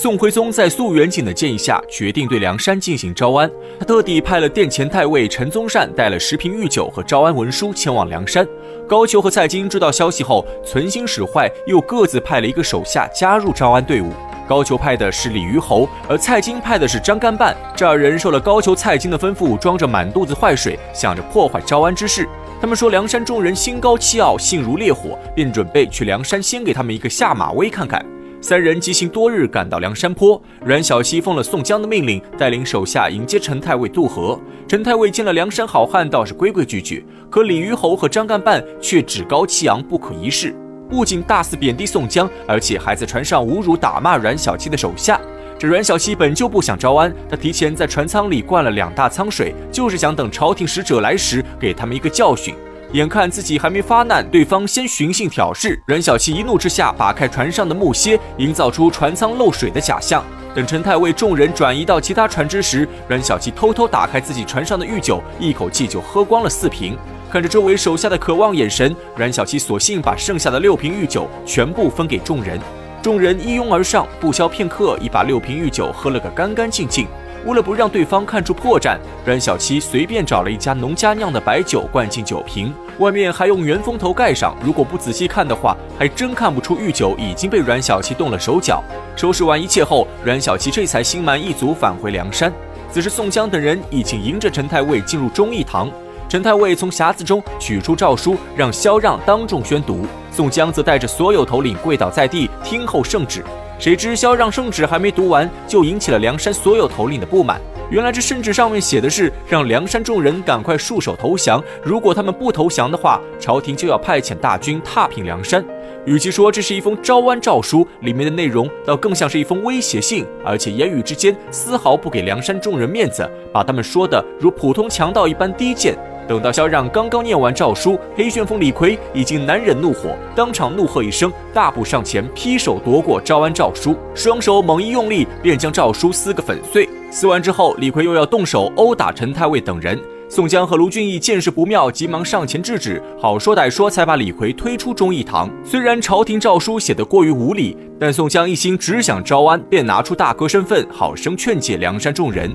宋徽宗在苏元景的建议下，决定对梁山进行招安。他特地派了殿前太尉陈宗善带了十瓶御酒和招安文书前往梁山。高俅和蔡京知道消息后，存心使坏，又各自派了一个手下加入招安队伍。高俅派的是李虞侯，而蔡京派的是张干办。这二人受了高俅、蔡京的吩咐，装着满肚子坏水，想着破坏招安之事。他们说梁山众人心高气傲，性如烈火，便准备去梁山先给他们一个下马威看看。三人急行多日，赶到梁山坡。阮小七奉了宋江的命令，带领手下迎接陈太尉渡河。陈太尉见了梁山好汉，倒是规规矩矩，可李虞侯和张干办却趾高气扬，不可一世。不仅大肆贬低宋江，而且还在船上侮辱打骂阮小七的手下。这阮小七本就不想招安，他提前在船舱里灌了两大仓水，就是想等朝廷使者来时，给他们一个教训。眼看自己还没发难，对方先寻衅挑事，阮小七一怒之下拔开船上的木楔，营造出船舱漏水的假象。等陈太尉众人转移到其他船只时，阮小七偷偷打开自己船上的御酒，一口气就喝光了四瓶。看着周围手下的渴望眼神，阮小七索性把剩下的六瓶御酒全部分给众人。众人一拥而上，不消片刻，已把六瓶御酒喝了个干干净净。为了不让对方看出破绽，阮小七随便找了一家农家酿的白酒灌进酒瓶，外面还用圆封头盖上。如果不仔细看的话，还真看不出御酒已经被阮小七动了手脚。收拾完一切后，阮小七这才心满意足返回梁山。此时，宋江等人已经迎着陈太尉进入忠义堂。陈太尉从匣子中取出诏书，让萧让当众宣读。宋江则带着所有头领跪倒在地，听候圣旨。谁知萧让圣旨还没读完，就引起了梁山所有头领的不满。原来这圣旨上面写的是让梁山众人赶快束手投降，如果他们不投降的话，朝廷就要派遣大军踏平梁山。与其说这是一封招安诏书，里面的内容倒更像是一封威胁信，而且言语之间丝毫不给梁山众人面子，把他们说的如普通强盗一般低贱。等到萧让刚刚念完诏书，黑旋风李逵已经难忍怒火，当场怒喝一声，大步上前，劈手夺过招安诏书，双手猛一用力，便将诏书撕个粉碎。撕完之后，李逵又要动手殴打陈太尉等人。宋江和卢俊义见势不妙，急忙上前制止，好说歹说，才把李逵推出忠义堂。虽然朝廷诏书写得过于无礼，但宋江一心只想招安，便拿出大哥身份，好生劝解梁山众人。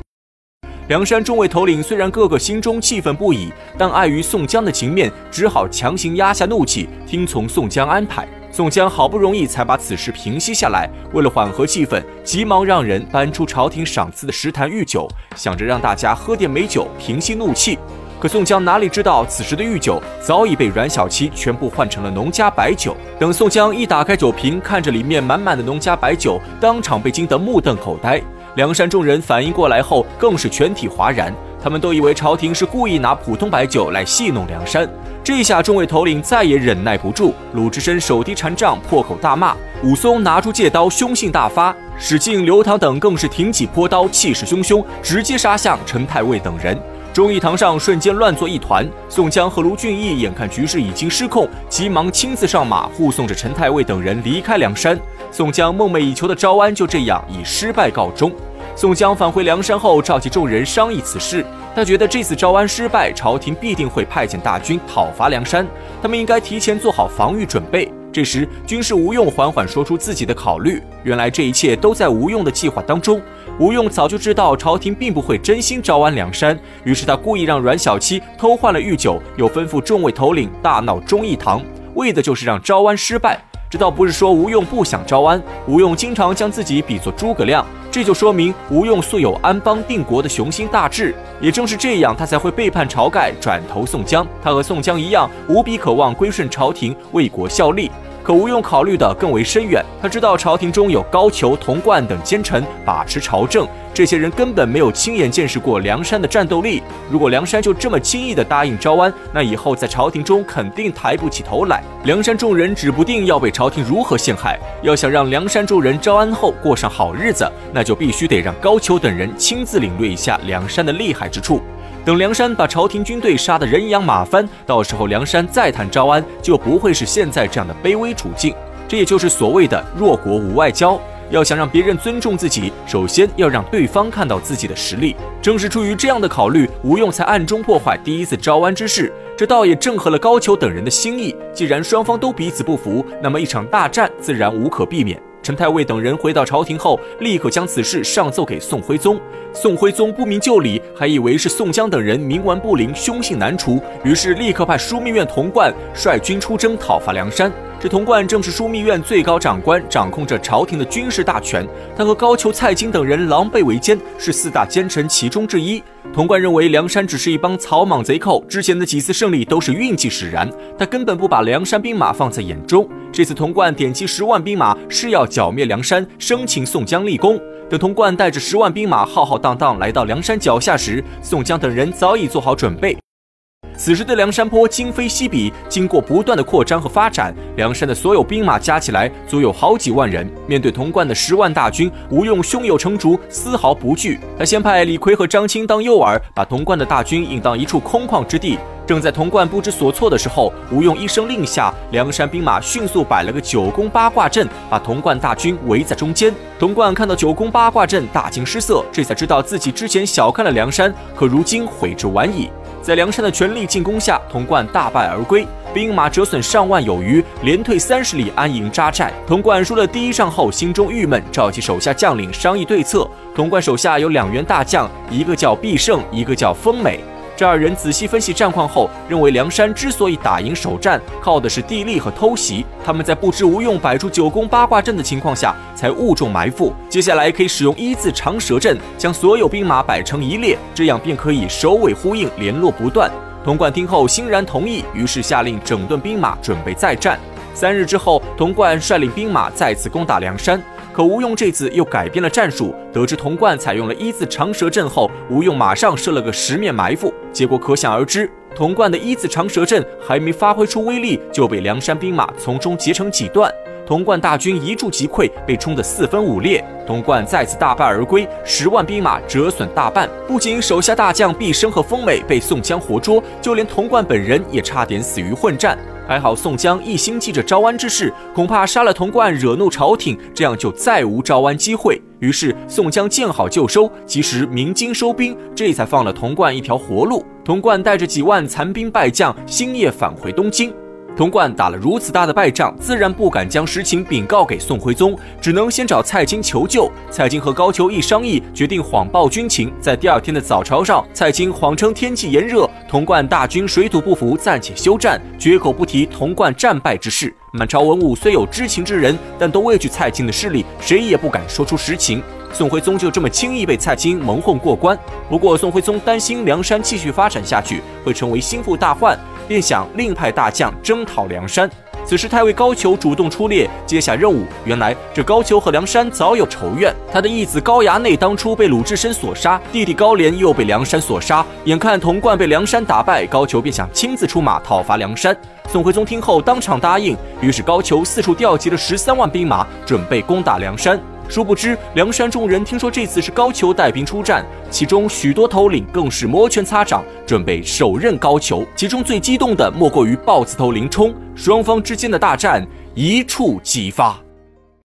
梁山众位头领虽然个个心中气愤不已，但碍于宋江的情面，只好强行压下怒气，听从宋江安排。宋江好不容易才把此事平息下来，为了缓和气氛，急忙让人搬出朝廷赏赐的十坛御酒，想着让大家喝点美酒平息怒气。可宋江哪里知道，此时的御酒早已被阮小七全部换成了农家白酒。等宋江一打开酒瓶，看着里面满满的农家白酒，当场被惊得目瞪口呆。梁山众人反应过来后，更是全体哗然。他们都以为朝廷是故意拿普通白酒来戏弄梁山。这下众位头领再也忍耐不住，鲁智深手提禅杖，破口大骂；武松拿出戒刀，凶性大发；史进、刘唐等更是挺起坡刀，气势汹汹，直接杀向陈太尉等人。忠义堂上瞬间乱作一团。宋江和卢俊义眼看局势已经失控，急忙亲自上马，护送着陈太尉等人离开梁山。宋江梦寐以求的招安就这样以失败告终。宋江返回梁山后，召集众人商议此事。他觉得这次招安失败，朝廷必定会派遣大军讨伐梁山，他们应该提前做好防御准备。这时，军师吴用缓缓说出自己的考虑。原来这一切都在吴用的计划当中。吴用早就知道朝廷并不会真心招安梁山，于是他故意让阮小七偷换了御酒，又吩咐众位头领大闹忠义堂，为的就是让招安失败。这倒不是说吴用不想招安，吴用经常将自己比作诸葛亮，这就说明吴用素有安邦定国的雄心大志。也正是这样，他才会背叛晁盖，转投宋江。他和宋江一样，无比渴望归顺朝廷，为国效力。可吴用考虑的更为深远，他知道朝廷中有高俅、童贯等奸臣把持朝政，这些人根本没有亲眼见识过梁山的战斗力。如果梁山就这么轻易的答应招安，那以后在朝廷中肯定抬不起头来。梁山众人指不定要被朝廷如何陷害。要想让梁山众人招安后过上好日子，那就必须得让高俅等人亲自领略一下梁山的厉害之处。等梁山把朝廷军队杀得人仰马翻，到时候梁山再谈招安，就不会是现在这样的卑微处境。这也就是所谓的弱国无外交。要想让别人尊重自己，首先要让对方看到自己的实力。正是出于这样的考虑，吴用才暗中破坏第一次招安之事。这倒也正合了高俅等人的心意。既然双方都彼此不服，那么一场大战自然无可避免。陈太尉等人回到朝廷后，立刻将此事上奏给宋徽宗。宋徽宗不明就里，还以为是宋江等人冥顽不灵、凶性难除，于是立刻派枢密院童贯率军出征讨伐梁山。这童贯正是枢密院最高长官，掌控着朝廷的军事大权。他和高俅、蔡京等人狼狈为奸，是四大奸臣其中之一。童贯认为梁山只是一帮草莽贼寇，之前的几次胜利都是运气使然，他根本不把梁山兵马放在眼中。这次童贯点击十万兵马，是要剿灭梁山，生擒宋江立功。等童贯带着十万兵马浩浩荡荡来到梁山脚下时，宋江等人早已做好准备。此时的梁山坡今非昔比，经过不断的扩张和发展，梁山的所有兵马加起来足有好几万人。面对童贯的十万大军，吴用胸有成竹，丝毫不惧。他先派李逵和张青当诱饵，把童贯的大军引到一处空旷之地。正在童贯不知所措的时候，吴用一声令下，梁山兵马迅速摆了个九宫八卦阵，把童贯大军围在中间。童贯看到九宫八卦阵，大惊失色，这才知道自己之前小看了梁山，可如今悔之晚矣。在梁山的全力进攻下，童贯大败而归，兵马折损上万有余，连退三十里安营扎寨。童贯输了第一仗后，心中郁闷，召集手下将领商议对策。童贯手下有两员大将，一个叫毕胜，一个叫丰美。这二人仔细分析战况后，认为梁山之所以打赢首战，靠的是地利和偷袭。他们在不知吴用摆出九宫八卦阵的情况下，才误中埋伏。接下来可以使用一字长蛇阵，将所有兵马摆成一列，这样便可以首尾呼应，联络不断。童贯听后欣然同意，于是下令整顿兵马，准备再战。三日之后，童贯率领兵马再次攻打梁山。可吴用这次又改变了战术，得知童贯采用了一字长蛇阵后，吴用马上设了个十面埋伏，结果可想而知。童贯的一字长蛇阵还没发挥出威力，就被梁山兵马从中截成几段，童贯大军一触即溃，被冲得四分五裂。童贯再次大败而归，十万兵马折损大半，不仅手下大将毕生和丰美被宋江活捉，就连童贯本人也差点死于混战。还好宋江一心记着招安之事，恐怕杀了童贯惹怒朝廷，这样就再无招安机会。于是宋江见好就收，及时鸣金收兵，这才放了童贯一条活路。童贯带着几万残兵败将，星夜返回东京。童贯打了如此大的败仗，自然不敢将实情禀告给宋徽宗，只能先找蔡京求救。蔡京和高俅一商议，决定谎报军情。在第二天的早朝上，蔡京谎称天气炎热，童贯大军水土不服，暂且休战，绝口不提童贯战败之事。满朝文武虽有知情之人，但都畏惧蔡京的势力，谁也不敢说出实情。宋徽宗就这么轻易被蔡京蒙混过关。不过，宋徽宗担心梁山继续发展下去会成为心腹大患，便想另派大将征讨梁山。此时，太尉高俅主动出列，接下任务。原来，这高俅和梁山早有仇怨。他的义子高衙内当初被鲁智深所杀，弟弟高廉又被梁山所杀。眼看童贯被梁山打败，高俅便想亲自出马讨伐梁山。宋徽宗听后当场答应，于是高俅四处调集了十三万兵马，准备攻打梁山。殊不知，梁山众人听说这次是高俅带兵出战，其中许多头领更是摩拳擦掌，准备手刃高俅。其中最激动的莫过于豹子头林冲，双方之间的大战一触即发。